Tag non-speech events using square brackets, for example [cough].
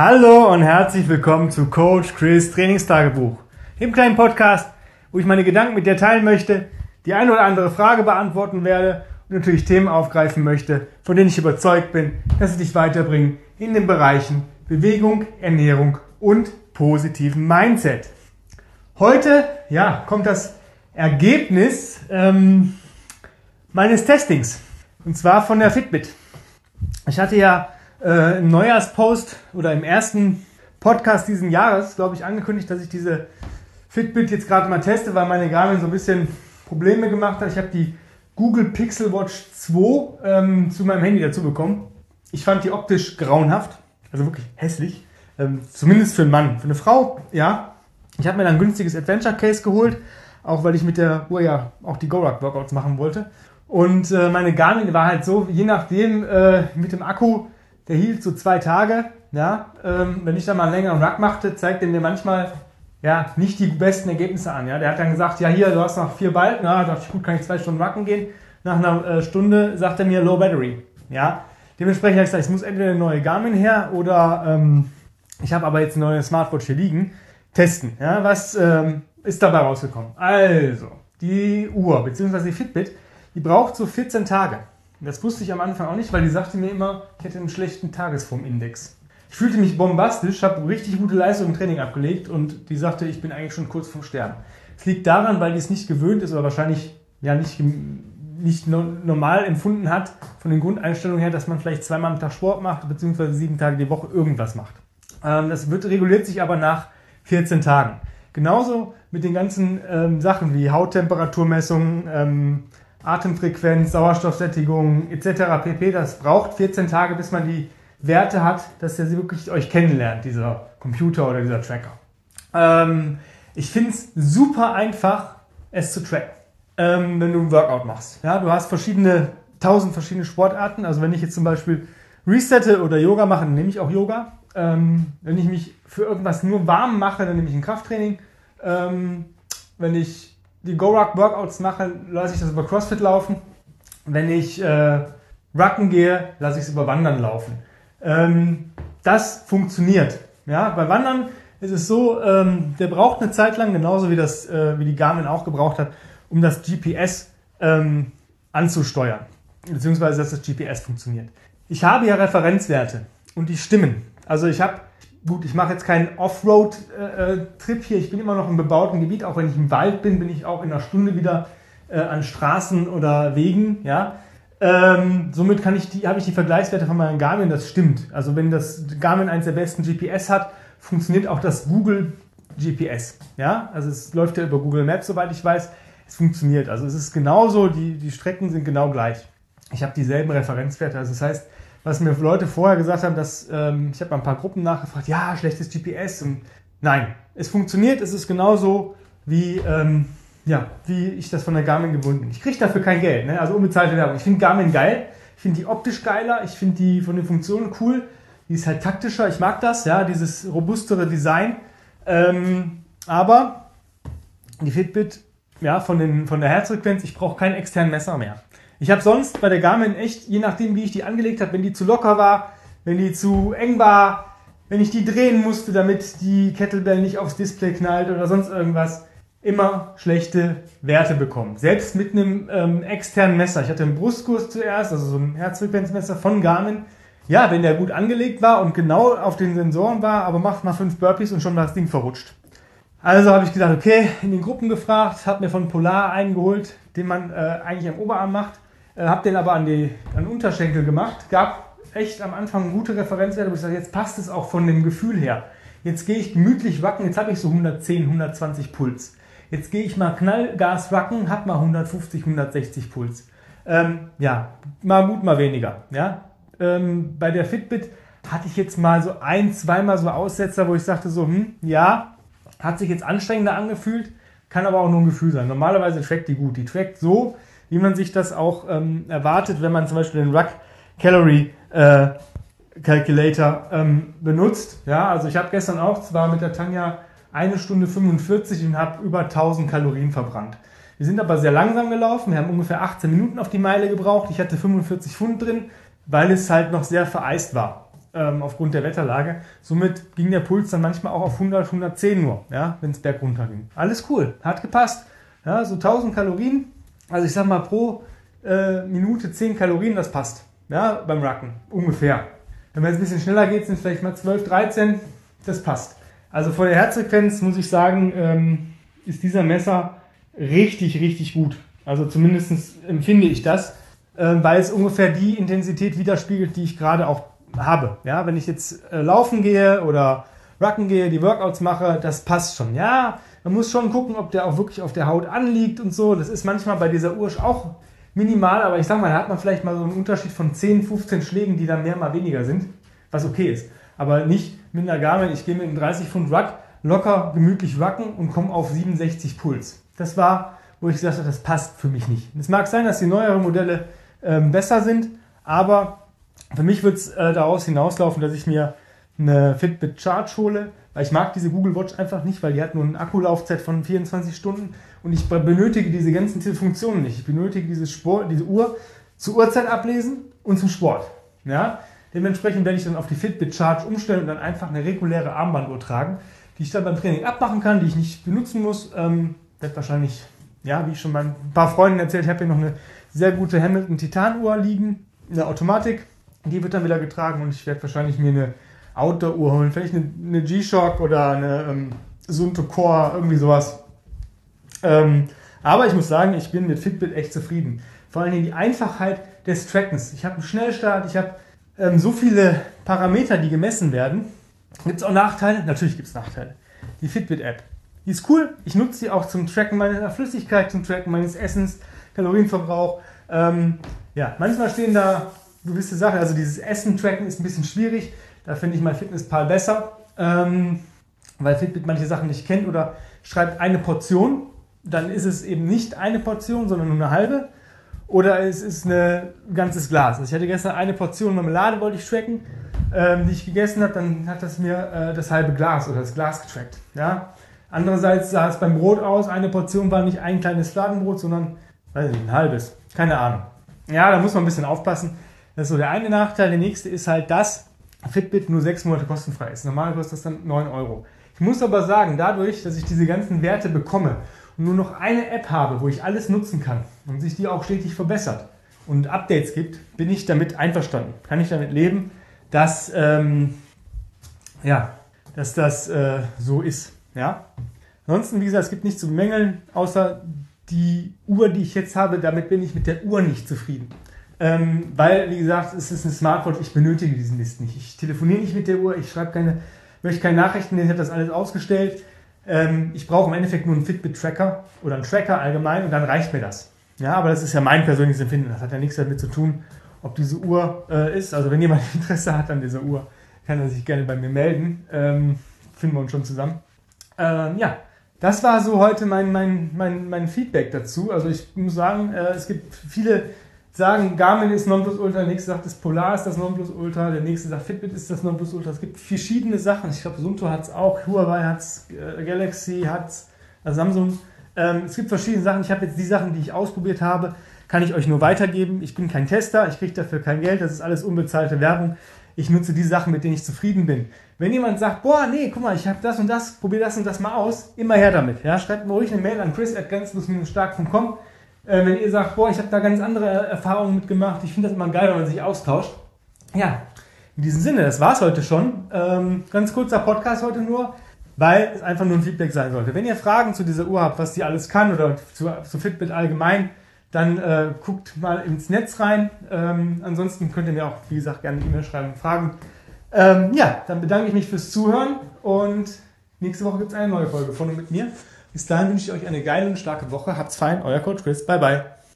Hallo und herzlich willkommen zu Coach Chris Trainingstagebuch, dem kleinen Podcast, wo ich meine Gedanken mit dir teilen möchte, die eine oder andere Frage beantworten werde und natürlich Themen aufgreifen möchte, von denen ich überzeugt bin, dass sie dich weiterbringen in den Bereichen Bewegung, Ernährung und positiven Mindset. Heute, ja, kommt das Ergebnis ähm, meines Testings und zwar von der Fitbit. Ich hatte ja äh, im Neujahrspost oder im ersten Podcast diesen Jahres, glaube ich, angekündigt, dass ich diese Fitbit jetzt gerade mal teste, weil meine Garmin so ein bisschen Probleme gemacht hat. Ich habe die Google Pixel Watch 2 ähm, zu meinem Handy dazu bekommen. Ich fand die optisch grauenhaft, also wirklich hässlich. Ähm, zumindest für einen Mann. Für eine Frau, ja. Ich habe mir dann ein günstiges Adventure Case geholt, auch weil ich mit der Uhr ja auch die Gorak Workouts machen wollte. Und äh, meine Garmin war halt so, je nachdem äh, mit dem Akku, der hielt so zwei Tage. Ja, ähm, wenn ich dann mal einen längeren Ruck machte, zeigt er mir manchmal ja nicht die besten Ergebnisse an. Ja, der hat dann gesagt, ja hier, du hast noch vier Balken. Ja, dachte ich, gut, kann ich zwei Stunden rucken gehen. Nach einer äh, Stunde sagt er mir Low Battery. Ja, dementsprechend habe ich gesagt, es muss entweder eine neue Garmin her oder ähm, ich habe aber jetzt eine neue Smartwatch hier liegen. Testen. Ja, was ähm, ist dabei rausgekommen? Also die Uhr bzw. die Fitbit die braucht so 14 Tage. Das wusste ich am Anfang auch nicht, weil die sagte mir immer, ich hätte einen schlechten Tagesformindex. Ich fühlte mich bombastisch, habe richtig gute Leistung im Training abgelegt und die sagte, ich bin eigentlich schon kurz vorm Sterben. Es liegt daran, weil die es nicht gewöhnt ist oder wahrscheinlich ja nicht, nicht normal empfunden hat, von den Grundeinstellungen her, dass man vielleicht zweimal am Tag Sport macht, beziehungsweise sieben Tage die Woche irgendwas macht. Ähm, das wird, reguliert sich aber nach 14 Tagen. Genauso mit den ganzen ähm, Sachen wie Hauttemperaturmessungen, ähm, Atemfrequenz, Sauerstoffsättigung etc. pp. Das braucht 14 Tage, bis man die Werte hat, dass er sie wirklich euch kennenlernt, dieser Computer oder dieser Tracker. Ähm, ich finde es super einfach, es zu tracken, ähm, wenn du ein Workout machst. Ja, du hast verschiedene, tausend verschiedene Sportarten. Also wenn ich jetzt zum Beispiel resette oder Yoga mache, dann nehme ich auch Yoga. Ähm, wenn ich mich für irgendwas nur warm mache, dann nehme ich ein Krafttraining. Ähm, wenn ich die Go-Ruck Workouts mache, lasse ich das über CrossFit laufen. Wenn ich äh, Rucken gehe, lasse ich es über Wandern laufen. Ähm, das funktioniert. Ja, bei Wandern ist es so, ähm, der braucht eine Zeit lang, genauso wie, das, äh, wie die Garmin auch gebraucht hat, um das GPS ähm, anzusteuern. Beziehungsweise, dass das GPS funktioniert. Ich habe ja Referenzwerte und die stimmen. Also ich habe gut, ich mache jetzt keinen Offroad-Trip hier. Ich bin immer noch im bebauten Gebiet. Auch wenn ich im Wald bin, bin ich auch in einer Stunde wieder äh, an Straßen oder Wegen. Ja. Ähm, somit kann ich die, habe ich die Vergleichswerte von meinem Garmin. Das stimmt. Also wenn das Garmin eines der besten GPS hat, funktioniert auch das Google GPS. Ja. Also es läuft ja über Google Maps, soweit ich weiß. Es funktioniert. Also es ist genauso. Die, die Strecken sind genau gleich. Ich habe dieselben Referenzwerte. Also das heißt, was mir Leute vorher gesagt haben, dass ähm, ich habe ein paar Gruppen nachgefragt, ja, schlechtes GPS und nein, es funktioniert, es ist genauso wie, ähm, ja, wie ich das von der Garmin gewohnt bin. Ich kriege dafür kein Geld, ne? also unbezahlte Werbung. Ich finde Garmin geil, ich finde die optisch geiler, ich finde die von den Funktionen cool, die ist halt taktischer, ich mag das, ja, dieses robustere Design. Ähm, aber die Fitbit, ja, von, den, von der Herzfrequenz, ich brauche keinen externen Messer mehr. Ich habe sonst bei der Garmin echt, je nachdem wie ich die angelegt habe, wenn die zu locker war, wenn die zu eng war, wenn ich die drehen musste, damit die Kettlebell nicht aufs Display knallt oder sonst irgendwas, immer schlechte Werte bekommen. Selbst mit einem ähm, externen Messer. Ich hatte einen Brustkurs zuerst, also so ein Herzfrequenzmesser von Garmin. Ja, wenn der gut angelegt war und genau auf den Sensoren war, aber macht mal fünf Burpees und schon war das Ding verrutscht. Also habe ich gedacht, okay, in den Gruppen gefragt, habe mir von Polar einen geholt, den man äh, eigentlich am Oberarm macht äh, habe den aber an die an den Unterschenkel gemacht. Gab echt am Anfang gute Referenzwerte, wo ich sage, jetzt passt es auch von dem Gefühl her. Jetzt gehe ich gemütlich wacken, jetzt habe ich so 110, 120 Puls. Jetzt gehe ich mal Knallgas wacken, habe mal 150, 160 Puls. Ähm, ja, mal gut, mal weniger. Ja? Ähm, bei der Fitbit hatte ich jetzt mal so ein, zweimal so Aussetzer, wo ich sagte so, hm, ja, hat sich jetzt anstrengender angefühlt, kann aber auch nur ein Gefühl sein. Normalerweise trackt die gut. Die trackt so, wie man sich das auch ähm, erwartet, wenn man zum Beispiel den Ruck Calorie äh, Calculator ähm, benutzt. Ja, also ich habe gestern auch zwar mit der Tanja eine Stunde 45 und habe über 1000 Kalorien verbrannt. Wir sind aber sehr langsam gelaufen. Wir haben ungefähr 18 Minuten auf die Meile gebraucht. Ich hatte 45 Pfund drin, weil es halt noch sehr vereist war. ähm, aufgrund der Wetterlage. Somit ging der Puls dann manchmal auch auf 100, 110 nur, ja, wenn es berg runter ging. Alles cool, hat gepasst. Ja, so 1000 Kalorien, also ich sag mal pro äh, Minute 10 Kalorien, das passt. Ja, beim Racken, ungefähr. Wenn man jetzt ein bisschen schneller geht, sind es vielleicht mal 12, 13, das passt. Also vor der Herzfrequenz muss ich sagen, ähm, ist dieser Messer richtig, richtig gut. Also zumindest empfinde ich das, äh, weil es ungefähr die Intensität widerspiegelt, die ich gerade auch habe. Ja, wenn ich jetzt äh, laufen gehe oder Rucken gehe, die Workouts mache, das passt schon. Ja, man muss schon gucken, ob der auch wirklich auf der Haut anliegt und so. Das ist manchmal bei dieser Uhr auch minimal, aber ich sag mal, da hat man vielleicht mal so einen Unterschied von 10, 15 Schlägen, die dann mehr mal weniger sind, was okay ist. Aber nicht mit einer Garmin, ich gehe mit einem 30 Pfund Ruck locker gemütlich rucken und komme auf 67 Puls. Das war, wo ich gesagt habe, das passt für mich nicht. Es mag sein, dass die neueren Modelle ähm, besser sind, aber für mich wird es äh, daraus hinauslaufen, dass ich mir eine Fitbit Charge hole, weil ich mag diese Google Watch einfach nicht, weil die hat nur eine Akkulaufzeit von 24 Stunden und ich benötige diese ganzen Funktionen nicht. Ich benötige diese, Sport, diese Uhr zur Uhrzeit ablesen und zum Sport. Ja? Dementsprechend werde ich dann auf die Fitbit Charge umstellen und dann einfach eine reguläre Armbanduhr tragen, die ich dann beim Training abmachen kann, die ich nicht benutzen muss. Ähm, werde wahrscheinlich, ja, wie ich schon ein paar Freunden erzählt, habe hier noch eine sehr gute Hamilton Titanuhr liegen, eine Automatik. Die wird dann wieder getragen und ich werde wahrscheinlich mir eine Outdoor-Uhr holen. Vielleicht eine, eine G-Shock oder eine ähm, Sunto Core, irgendwie sowas. Ähm, aber ich muss sagen, ich bin mit Fitbit echt zufrieden. Vor allem die Einfachheit des Trackens. Ich habe einen Schnellstart, ich habe ähm, so viele Parameter, die gemessen werden. Gibt es auch Nachteile? Natürlich gibt es Nachteile. Die Fitbit-App. Die ist cool. Ich nutze sie auch zum Tracken meiner Flüssigkeit, zum Tracken meines Essens, Kalorienverbrauch. Ähm, ja, manchmal stehen da gewisse Sachen. Also dieses Essen-Tracken ist ein bisschen schwierig. Da finde ich mein Fitnesspal besser, ähm, weil Fitbit manche Sachen nicht kennt oder schreibt eine Portion. Dann ist es eben nicht eine Portion, sondern nur eine halbe. Oder es ist ein ganzes Glas. Also ich hatte gestern eine Portion Marmelade, wollte ich tracken, ähm, die ich gegessen habe. Dann hat das mir äh, das halbe Glas oder das Glas getrackt. Ja? Andererseits sah es beim Brot aus, eine Portion war nicht ein kleines Fladenbrot, sondern weiß nicht, ein halbes. Keine Ahnung. Ja, da muss man ein bisschen aufpassen. Das ist so der eine Nachteil. Der nächste ist halt, dass Fitbit nur sechs Monate kostenfrei ist. Normal kostet das dann 9 Euro. Ich muss aber sagen, dadurch, dass ich diese ganzen Werte bekomme und nur noch eine App habe, wo ich alles nutzen kann und sich die auch stetig verbessert und Updates gibt, bin ich damit einverstanden. Kann ich damit leben, dass, ähm, ja, dass das äh, so ist. Ja? Ansonsten, wie gesagt, es gibt nichts zu bemängeln, außer die Uhr, die ich jetzt habe, damit bin ich mit der Uhr nicht zufrieden. Ähm, weil, wie gesagt, es ist ein Smartwatch, ich benötige diesen Mist nicht. Ich telefoniere nicht mit der Uhr, ich schreibe keine, möchte keine Nachrichten, ich habe das alles ausgestellt. Ähm, ich brauche im Endeffekt nur einen Fitbit-Tracker oder einen Tracker allgemein und dann reicht mir das. Ja, aber das ist ja mein persönliches Empfinden. Das hat ja nichts damit zu tun, ob diese Uhr äh, ist. Also wenn jemand [laughs] Interesse hat an dieser Uhr, kann er sich gerne bei mir melden. Ähm, finden wir uns schon zusammen. Ähm, ja, das war so heute mein, mein, mein, mein Feedback dazu. Also ich muss sagen, äh, es gibt viele sagen, Garmin ist Nonplusultra, der nächste sagt, das Polar ist das Nonplusultra, der nächste sagt, Fitbit ist das Nonplusultra. Es gibt verschiedene Sachen. Ich glaube, Sunto hat es auch, Huawei hat es, äh, Galaxy hat es, also Samsung. Ähm, es gibt verschiedene Sachen. Ich habe jetzt die Sachen, die ich ausprobiert habe, kann ich euch nur weitergeben. Ich bin kein Tester, ich kriege dafür kein Geld, das ist alles unbezahlte Werbung. Ich nutze die Sachen, mit denen ich zufrieden bin. Wenn jemand sagt, boah, nee, guck mal, ich habe das und das, probier das und das mal aus, immer her damit. Ja, schreibt mir ruhig eine Mail an chris.ganz-stark.com äh, wenn ihr sagt, boah, ich habe da ganz andere Erfahrungen mitgemacht, ich finde das immer geil, wenn man sich austauscht. Ja, in diesem Sinne, das war's heute schon. Ähm, ganz kurzer Podcast heute nur, weil es einfach nur ein Feedback sein sollte. Wenn ihr Fragen zu dieser Uhr habt, was die alles kann oder zu, zu Fitbit allgemein, dann äh, guckt mal ins Netz rein. Ähm, ansonsten könnt ihr mir auch, wie gesagt, gerne eine E-Mail schreiben, Fragen. Ähm, ja, dann bedanke ich mich fürs Zuhören und nächste Woche gibt es eine neue Folge von und mit mir. Bis dahin wünsche ich euch eine geile und starke Woche. Habt's fein, euer Coach Chris. Bye, bye.